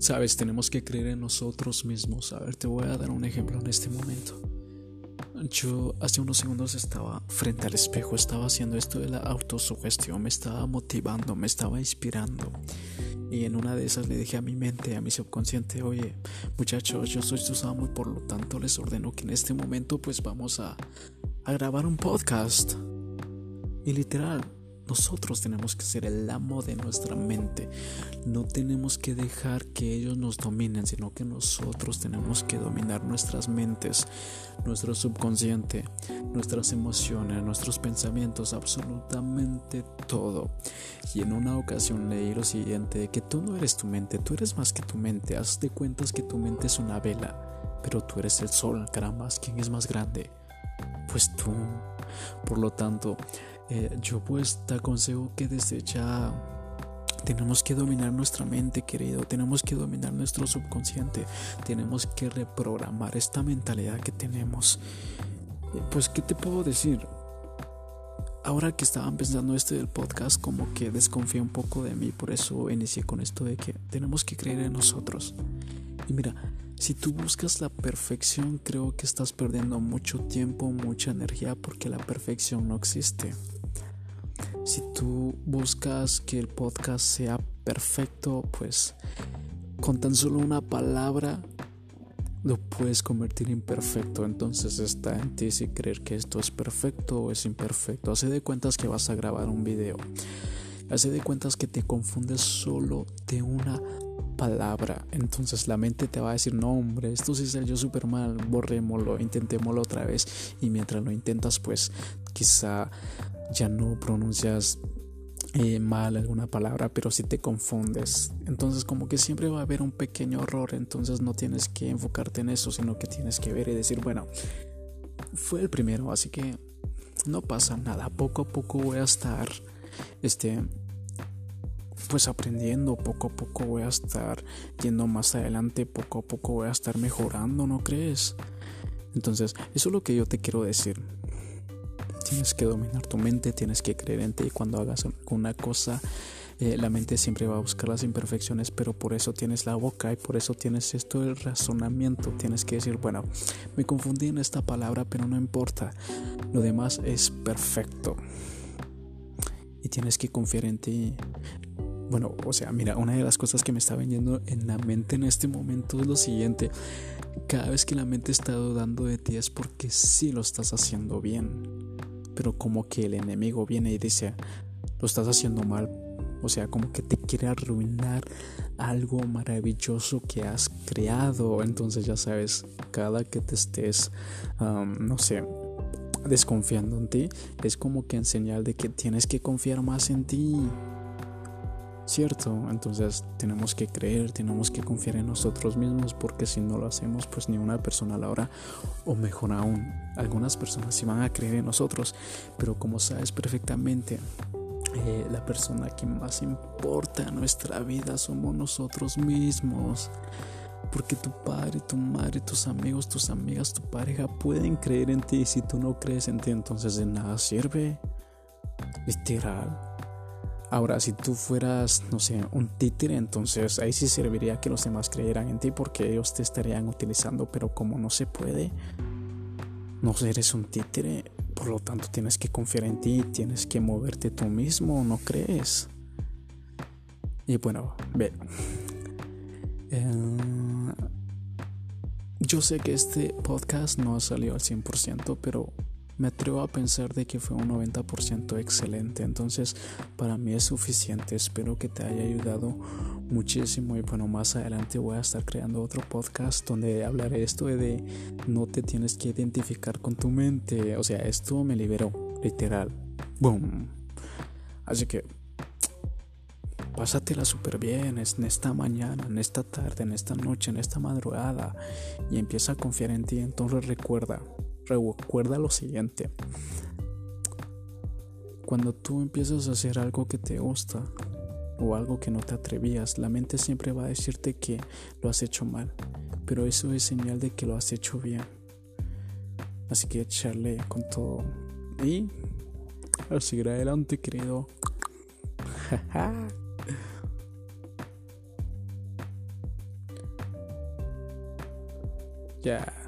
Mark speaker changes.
Speaker 1: Sabes, tenemos que creer en nosotros mismos. A ver, te voy a dar un ejemplo en este momento. Yo hace unos segundos estaba frente al espejo, estaba haciendo esto de la autosugestión, me estaba motivando, me estaba inspirando. Y en una de esas le dije a mi mente, a mi subconsciente, oye, muchachos, yo soy Susamo y por lo tanto les ordeno que en este momento pues vamos a, a grabar un podcast. Y literal, nosotros tenemos que ser el amo de nuestra mente. No tenemos que dejar que ellos nos dominen, sino que nosotros tenemos que dominar nuestras mentes, nuestro subconsciente, nuestras emociones, nuestros pensamientos, absolutamente todo. Y en una ocasión leí lo siguiente, que tú no eres tu mente, tú eres más que tu mente. Haz de cuentas que tu mente es una vela, pero tú eres el sol, caramba, ¿quién es más grande? Pues tú. Por lo tanto, eh, yo pues te aconsejo que desde ya tenemos que dominar nuestra mente, querido. Tenemos que dominar nuestro subconsciente. Tenemos que reprogramar esta mentalidad que tenemos. Eh, pues, ¿qué te puedo decir? Ahora que estaban pensando este del podcast, como que desconfía un poco de mí. Por eso inicié con esto de que tenemos que creer en nosotros. Y mira, si tú buscas la perfección, creo que estás perdiendo mucho tiempo, mucha energía, porque la perfección no existe. Si tú buscas que el podcast sea perfecto, pues con tan solo una palabra lo puedes convertir en perfecto. Entonces está en ti si creer que esto es perfecto o es imperfecto. Hace de cuentas que vas a grabar un video. Hace de cuentas que te confundes solo de una palabra. Entonces la mente te va a decir, no hombre, esto sí salió súper mal, borrémoslo, intentémoslo otra vez. Y mientras lo intentas, pues quizá ya no pronuncias eh, mal alguna palabra, pero si te confundes. Entonces como que siempre va a haber un pequeño error, entonces no tienes que enfocarte en eso, sino que tienes que ver y decir, bueno, fue el primero, así que no pasa nada, poco a poco voy a estar, este, pues aprendiendo, poco a poco voy a estar yendo más adelante, poco a poco voy a estar mejorando, ¿no crees? Entonces, eso es lo que yo te quiero decir. Tienes que dominar tu mente, tienes que creer en ti y cuando hagas una cosa, eh, la mente siempre va a buscar las imperfecciones, pero por eso tienes la boca y por eso tienes esto del razonamiento. Tienes que decir, bueno, me confundí en esta palabra, pero no importa. Lo demás es perfecto. Y tienes que confiar en ti. Bueno, o sea, mira, una de las cosas que me está viniendo en la mente en este momento es lo siguiente. Cada vez que la mente está dudando de ti es porque sí lo estás haciendo bien pero como que el enemigo viene y dice, lo estás haciendo mal. O sea, como que te quiere arruinar algo maravilloso que has creado. Entonces ya sabes, cada que te estés, no sé, desconfiando en ti, es como que en señal de que tienes que confiar más en ti. ¿cierto? Entonces tenemos que creer, tenemos que confiar en nosotros mismos porque si no lo hacemos, pues ni una persona lo hará. O mejor aún, algunas personas sí van a creer en nosotros, pero como sabes perfectamente, eh, la persona que más importa en nuestra vida somos nosotros mismos. Porque tu padre, tu madre, tus amigos, tus amigas, tu pareja pueden creer en ti y si tú no crees en ti, entonces de nada sirve. Literal. Ahora, si tú fueras, no sé, un títere, entonces ahí sí serviría que los demás creyeran en ti porque ellos te estarían utilizando, pero como no se puede, no eres un títere, por lo tanto tienes que confiar en ti, tienes que moverte tú mismo, ¿no crees? Y bueno, ve. Eh, yo sé que este podcast no ha salido al 100%, pero me atrevo a pensar de que fue un 90% excelente. Entonces, para mí es suficiente. Espero que te haya ayudado muchísimo. Y bueno, más adelante voy a estar creando otro podcast donde hablaré esto de no te tienes que identificar con tu mente. O sea, esto me liberó, literal. Boom. Así que pásatela súper bien en esta mañana, en esta tarde, en esta noche, en esta madrugada y empieza a confiar en ti. Entonces recuerda, recuerda lo siguiente. Cuando tú empiezas a hacer algo que te gusta o algo que no te atrevías, la mente siempre va a decirte que lo has hecho mal, pero eso es señal de que lo has hecho bien. Así que echarle con todo y a seguir adelante, querido. Ya.